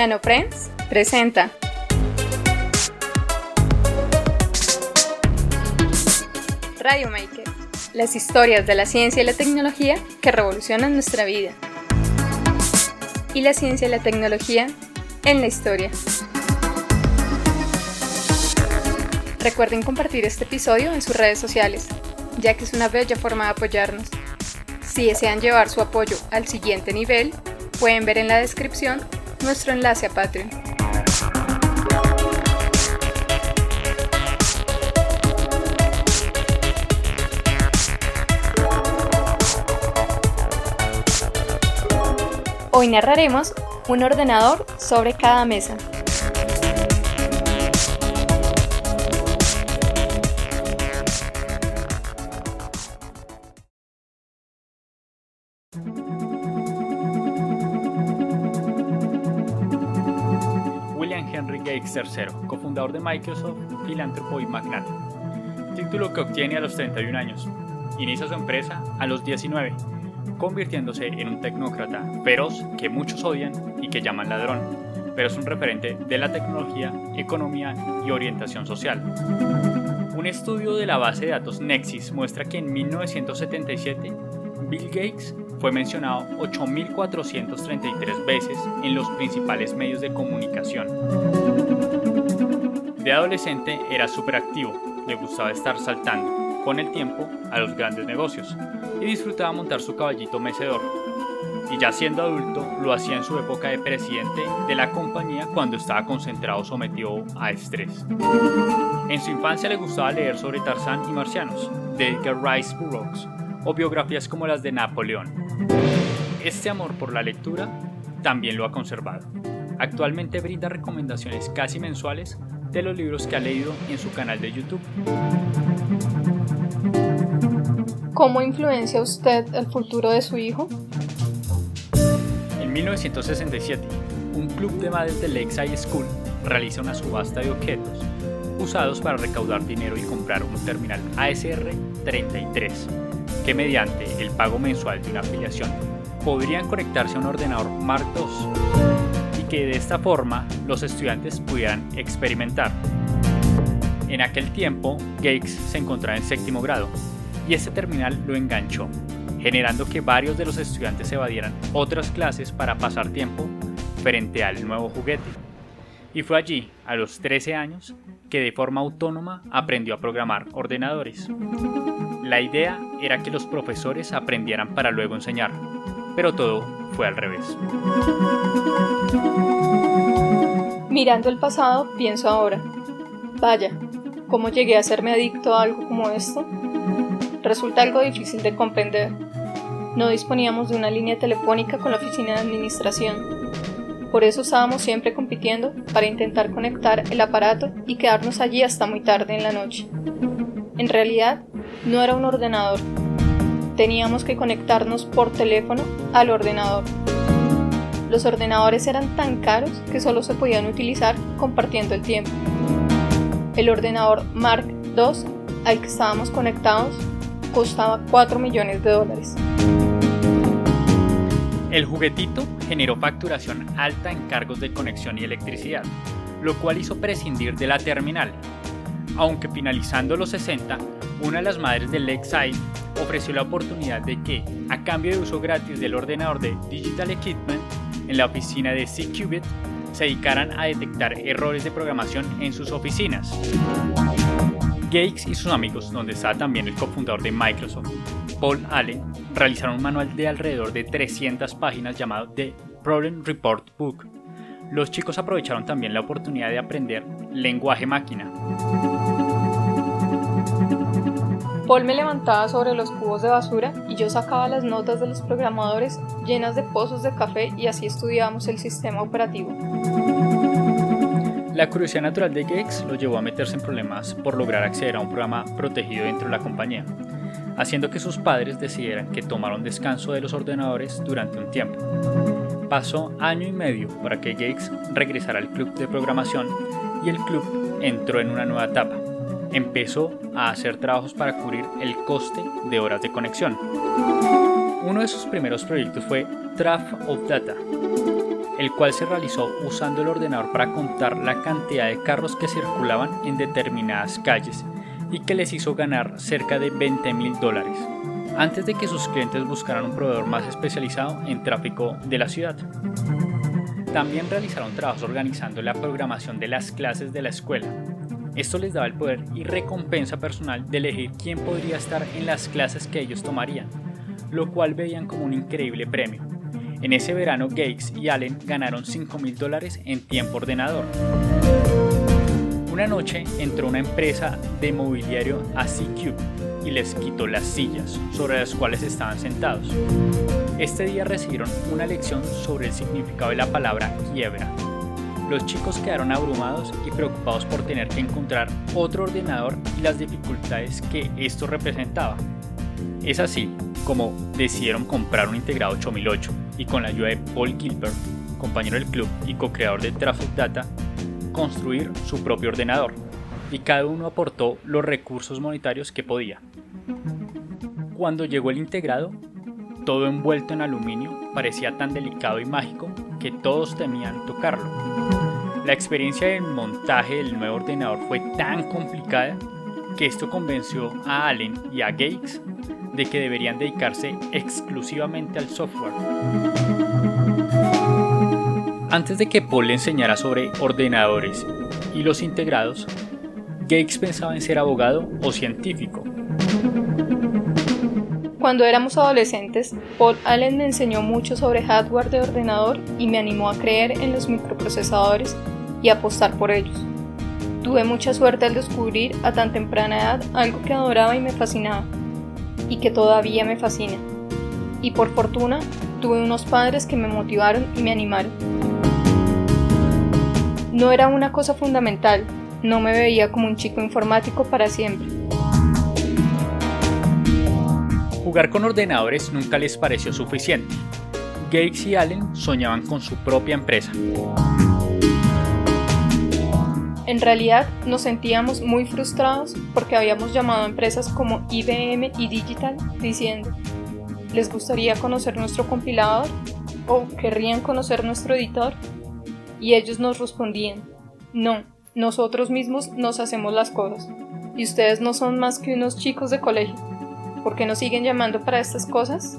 NanoFriends presenta Radio Maker, las historias de la ciencia y la tecnología que revolucionan nuestra vida. Y la ciencia y la tecnología en la historia. Recuerden compartir este episodio en sus redes sociales, ya que es una bella forma de apoyarnos. Si desean llevar su apoyo al siguiente nivel, pueden ver en la descripción nuestro enlace a Patreon. Hoy narraremos un ordenador sobre cada mesa. Gates III, cofundador de Microsoft, filántropo y magnate. Título que obtiene a los 31 años. Inicia su empresa a los 19, convirtiéndose en un tecnócrata feroz que muchos odian y que llaman ladrón, pero es un referente de la tecnología, economía y orientación social. Un estudio de la base de datos Nexis muestra que en 1977 Bill Gates fue mencionado 8.433 veces en los principales medios de comunicación. De adolescente era súper activo, le gustaba estar saltando, con el tiempo, a los grandes negocios, y disfrutaba montar su caballito mecedor. Y ya siendo adulto, lo hacía en su época de presidente de la compañía cuando estaba concentrado sometido a estrés. En su infancia le gustaba leer sobre Tarzán y marcianos, de Edgar Rice Burroughs, o biografías como las de Napoleón. Este amor por la lectura también lo ha conservado. Actualmente brinda recomendaciones casi mensuales de los libros que ha leído en su canal de YouTube. ¿Cómo influencia usted el futuro de su hijo? En 1967, un club de madres del Lakeside School realiza una subasta de objetos usados para recaudar dinero y comprar un terminal ASR 33, que mediante el pago mensual de una afiliación podrían conectarse a un ordenador Mark II y que de esta forma los estudiantes pudieran experimentar. En aquel tiempo, Gates se encontraba en séptimo grado y este terminal lo enganchó, generando que varios de los estudiantes evadieran otras clases para pasar tiempo frente al nuevo juguete. Y fue allí, a los 13 años, que de forma autónoma aprendió a programar ordenadores. La idea era que los profesores aprendieran para luego enseñar, pero todo fue al revés. Mirando el pasado, pienso ahora, vaya, ¿cómo llegué a serme adicto a algo como esto? Resulta algo difícil de comprender. No disponíamos de una línea telefónica con la oficina de administración. Por eso estábamos siempre compitiendo para intentar conectar el aparato y quedarnos allí hasta muy tarde en la noche. En realidad, no era un ordenador, teníamos que conectarnos por teléfono al ordenador. Los ordenadores eran tan caros que solo se podían utilizar compartiendo el tiempo. El ordenador Mark II al que estábamos conectados costaba 4 millones de dólares. El juguetito generó facturación alta en cargos de conexión y electricidad, lo cual hizo prescindir de la terminal. Aunque finalizando los 60, una de las madres del Lakeside ofreció la oportunidad de que, a cambio de uso gratis del ordenador de Digital Equipment en la oficina de C-Qubit, se dedicaran a detectar errores de programación en sus oficinas. Gates y sus amigos, donde está también el cofundador de Microsoft, Paul Allen, realizaron un manual de alrededor de 300 páginas llamado The Problem Report Book. Los chicos aprovecharon también la oportunidad de aprender lenguaje máquina. Paul me levantaba sobre los cubos de basura y yo sacaba las notas de los programadores llenas de pozos de café y así estudiábamos el sistema operativo. La curiosidad natural de Gates lo llevó a meterse en problemas por lograr acceder a un programa protegido dentro de la compañía, haciendo que sus padres decidieran que tomara un descanso de los ordenadores durante un tiempo. Pasó año y medio para que Gates regresara al club de programación y el club entró en una nueva etapa, empezó a hacer trabajos para cubrir el coste de horas de conexión. Uno de sus primeros proyectos fue Traf of Data. el cual se realizó usando el ordenador para contar la cantidad de carros que circulaban en determinadas calles y que les hizo ganar cerca de 20 mil dólares, antes de que sus clientes buscaran un proveedor más especializado en tráfico de la ciudad. También realizaron trabajos organizando la programación de las clases de la escuela. Esto les daba el poder y recompensa personal de elegir quién podría estar en las clases que ellos tomarían, lo cual veían como un increíble premio. En ese verano Gates y Allen ganaron 5 mil dólares en tiempo ordenador. Una noche entró una empresa de mobiliario a C-Cube y les quitó las sillas sobre las cuales estaban sentados. Este día recibieron una lección sobre el significado de la palabra quiebra. Los chicos quedaron abrumados y preocupados por tener que encontrar otro ordenador y las dificultades que esto representaba. Es así como decidieron comprar un integrado 8008 y con la ayuda de Paul Gilbert, compañero del club y co-creador de Traffic Data, construir su propio ordenador, y cada uno aportó los recursos monetarios que podía. Cuando llegó el integrado, todo envuelto en aluminio parecía tan delicado y mágico que todos temían tocarlo. La experiencia del montaje del nuevo ordenador fue tan complicada que esto convenció a Allen y a Gates de que deberían dedicarse exclusivamente al software. Antes de que Paul le enseñara sobre ordenadores y los integrados, Gates pensaba en ser abogado o científico. Cuando éramos adolescentes, Paul Allen me enseñó mucho sobre hardware de ordenador y me animó a creer en los microprocesadores y apostar por ellos. Tuve mucha suerte al descubrir a tan temprana edad algo que adoraba y me fascinaba, y que todavía me fascina. Y por fortuna, tuve unos padres que me motivaron y me animaron. No era una cosa fundamental, no me veía como un chico informático para siempre. Jugar con ordenadores nunca les pareció suficiente. Gates y Allen soñaban con su propia empresa. En realidad nos sentíamos muy frustrados porque habíamos llamado a empresas como IBM y Digital diciendo, ¿les gustaría conocer nuestro compilador? ¿O querrían conocer nuestro editor? Y ellos nos respondían, no, nosotros mismos nos hacemos las cosas, y ustedes no son más que unos chicos de colegio. ¿Por qué nos siguen llamando para estas cosas?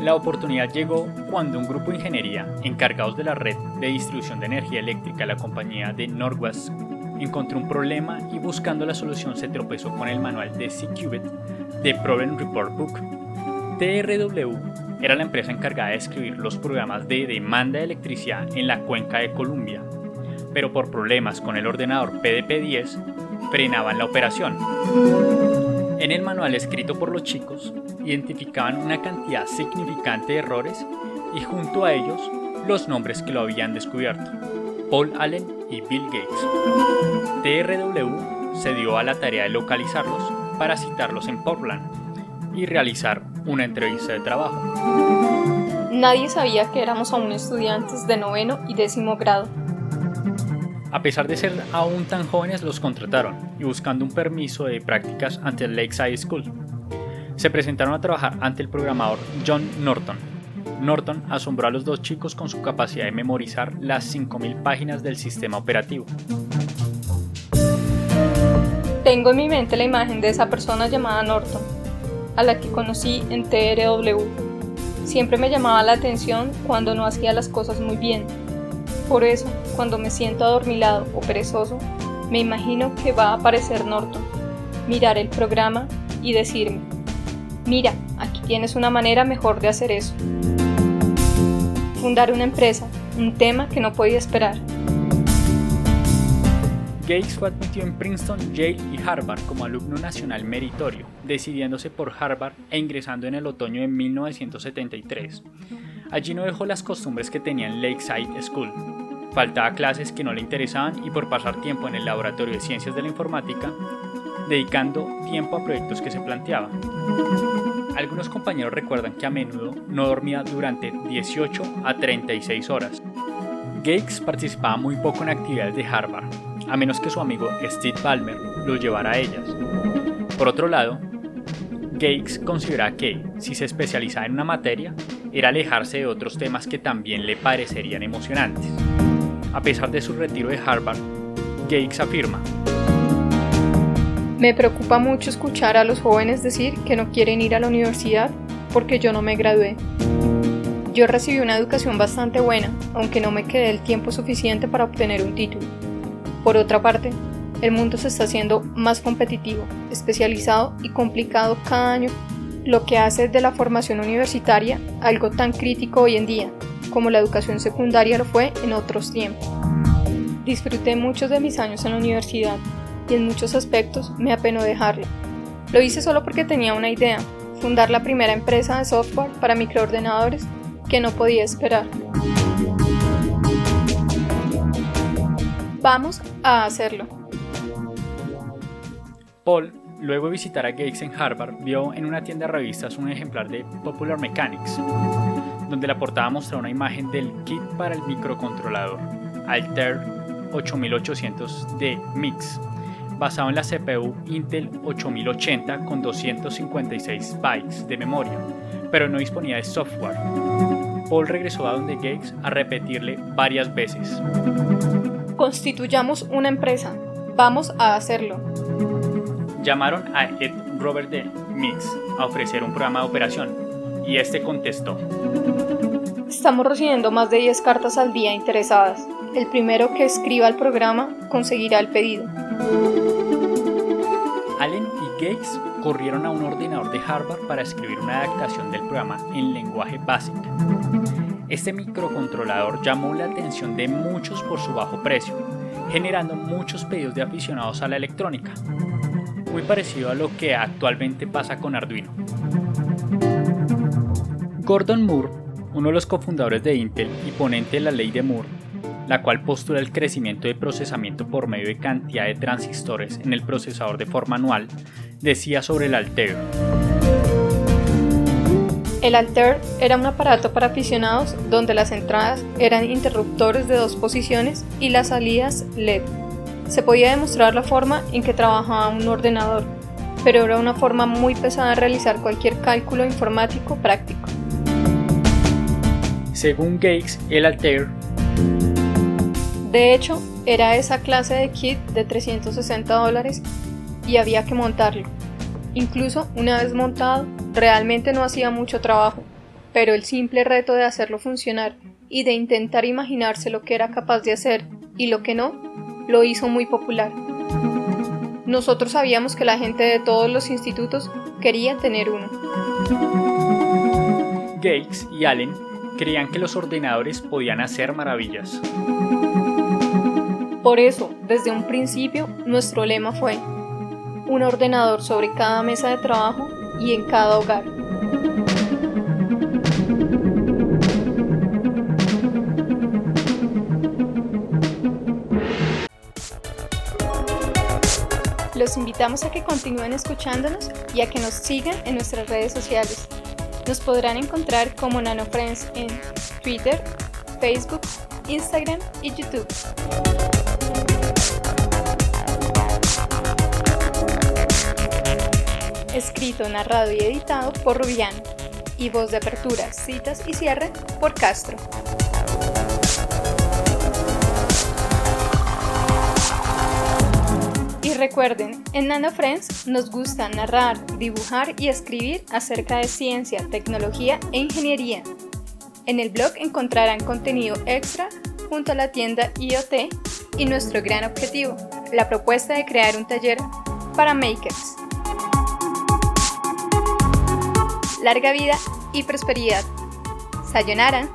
La oportunidad llegó cuando un grupo de ingeniería encargados de la red de distribución de energía eléctrica la compañía de Northwest encontró un problema y buscando la solución se tropezó con el manual de C-Qubit de Problem Report Book. TRW era la empresa encargada de escribir los programas de demanda de electricidad en la cuenca de Columbia, pero por problemas con el ordenador PDP-10 frenaban la operación. En el manual escrito por los chicos, identificaban una cantidad significante de errores y junto a ellos los nombres que lo habían descubierto, Paul Allen y Bill Gates. TRW se dio a la tarea de localizarlos para citarlos en Portland y realizar una entrevista de trabajo. Nadie sabía que éramos aún estudiantes de noveno y décimo grado. A pesar de ser aún tan jóvenes, los contrataron y buscando un permiso de prácticas ante el Lakeside School. Se presentaron a trabajar ante el programador John Norton. Norton asombró a los dos chicos con su capacidad de memorizar las 5.000 páginas del sistema operativo. Tengo en mi mente la imagen de esa persona llamada Norton a la que conocí en TRW. Siempre me llamaba la atención cuando no hacía las cosas muy bien. Por eso, cuando me siento adormilado o perezoso, me imagino que va a aparecer Norton, mirar el programa y decirme, mira, aquí tienes una manera mejor de hacer eso. Fundar una empresa, un tema que no podía esperar. Gates fue admitido en Princeton, Yale y Harvard como alumno nacional meritorio, decidiéndose por Harvard e ingresando en el otoño de 1973. Allí no dejó las costumbres que tenía en Lakeside School. Faltaba clases que no le interesaban y por pasar tiempo en el laboratorio de ciencias de la informática, dedicando tiempo a proyectos que se planteaban. Algunos compañeros recuerdan que a menudo no dormía durante 18 a 36 horas. Gates participaba muy poco en actividades de Harvard, a menos que su amigo Steve Ballmer lo llevara a ellas. Por otro lado, Gates considera que, si se especializaba en una materia, era alejarse de otros temas que también le parecerían emocionantes. A pesar de su retiro de Harvard, Gates afirma, Me preocupa mucho escuchar a los jóvenes decir que no quieren ir a la universidad porque yo no me gradué. Yo recibí una educación bastante buena, aunque no me quedé el tiempo suficiente para obtener un título. Por otra parte, el mundo se está haciendo más competitivo, especializado y complicado cada año, lo que hace de la formación universitaria algo tan crítico hoy en día, como la educación secundaria lo fue en otros tiempos. Disfruté muchos de mis años en la universidad y en muchos aspectos me apenó dejarlo. Lo hice solo porque tenía una idea, fundar la primera empresa de software para microordenadores que no podía esperar. Vamos a hacerlo. Paul, luego de visitar a Gates en Harvard, vio en una tienda de revistas un ejemplar de Popular Mechanics, donde la portada mostraba una imagen del kit para el microcontrolador Altair 8800D Mix, basado en la CPU Intel 8080 con 256 bytes de memoria, pero no disponía de software. Paul regresó a donde Gates a repetirle varias veces. Constituyamos una empresa. Vamos a hacerlo. Llamaron a Ed Robert de Mix a ofrecer un programa de operación y este contestó. Estamos recibiendo más de 10 cartas al día interesadas. El primero que escriba el programa conseguirá el pedido. Allen y Gates corrieron a un ordenador de Harvard para escribir una adaptación del programa en lenguaje básico. Este microcontrolador llamó la atención de muchos por su bajo precio, generando muchos pedidos de aficionados a la electrónica, muy parecido a lo que actualmente pasa con Arduino. Gordon Moore, uno de los cofundadores de Intel y ponente de la ley de Moore, la cual postula el crecimiento de procesamiento por medio de cantidad de transistores en el procesador de forma anual, decía sobre el Altair. El Altair era un aparato para aficionados donde las entradas eran interruptores de dos posiciones y las salidas LED. Se podía demostrar la forma en que trabajaba un ordenador, pero era una forma muy pesada de realizar cualquier cálculo informático práctico. Según Gates, el Altair de hecho, era esa clase de kit de 360 dólares y había que montarlo. Incluso una vez montado, realmente no hacía mucho trabajo, pero el simple reto de hacerlo funcionar y de intentar imaginarse lo que era capaz de hacer y lo que no, lo hizo muy popular. Nosotros sabíamos que la gente de todos los institutos quería tener uno. Gates y Allen creían que los ordenadores podían hacer maravillas. Por eso, desde un principio, nuestro lema fue un ordenador sobre cada mesa de trabajo y en cada hogar. Invitamos a que continúen escuchándonos y a que nos sigan en nuestras redes sociales. Nos podrán encontrar como NanoFriends en Twitter, Facebook, Instagram y YouTube. escrito, narrado y editado por Rubiano, y voz de apertura, citas y cierre por Castro. Recuerden, en Nano Friends nos gusta narrar, dibujar y escribir acerca de ciencia, tecnología e ingeniería. En el blog encontrarán contenido extra junto a la tienda IoT y nuestro gran objetivo, la propuesta de crear un taller para makers. larga vida y prosperidad. Sayonara.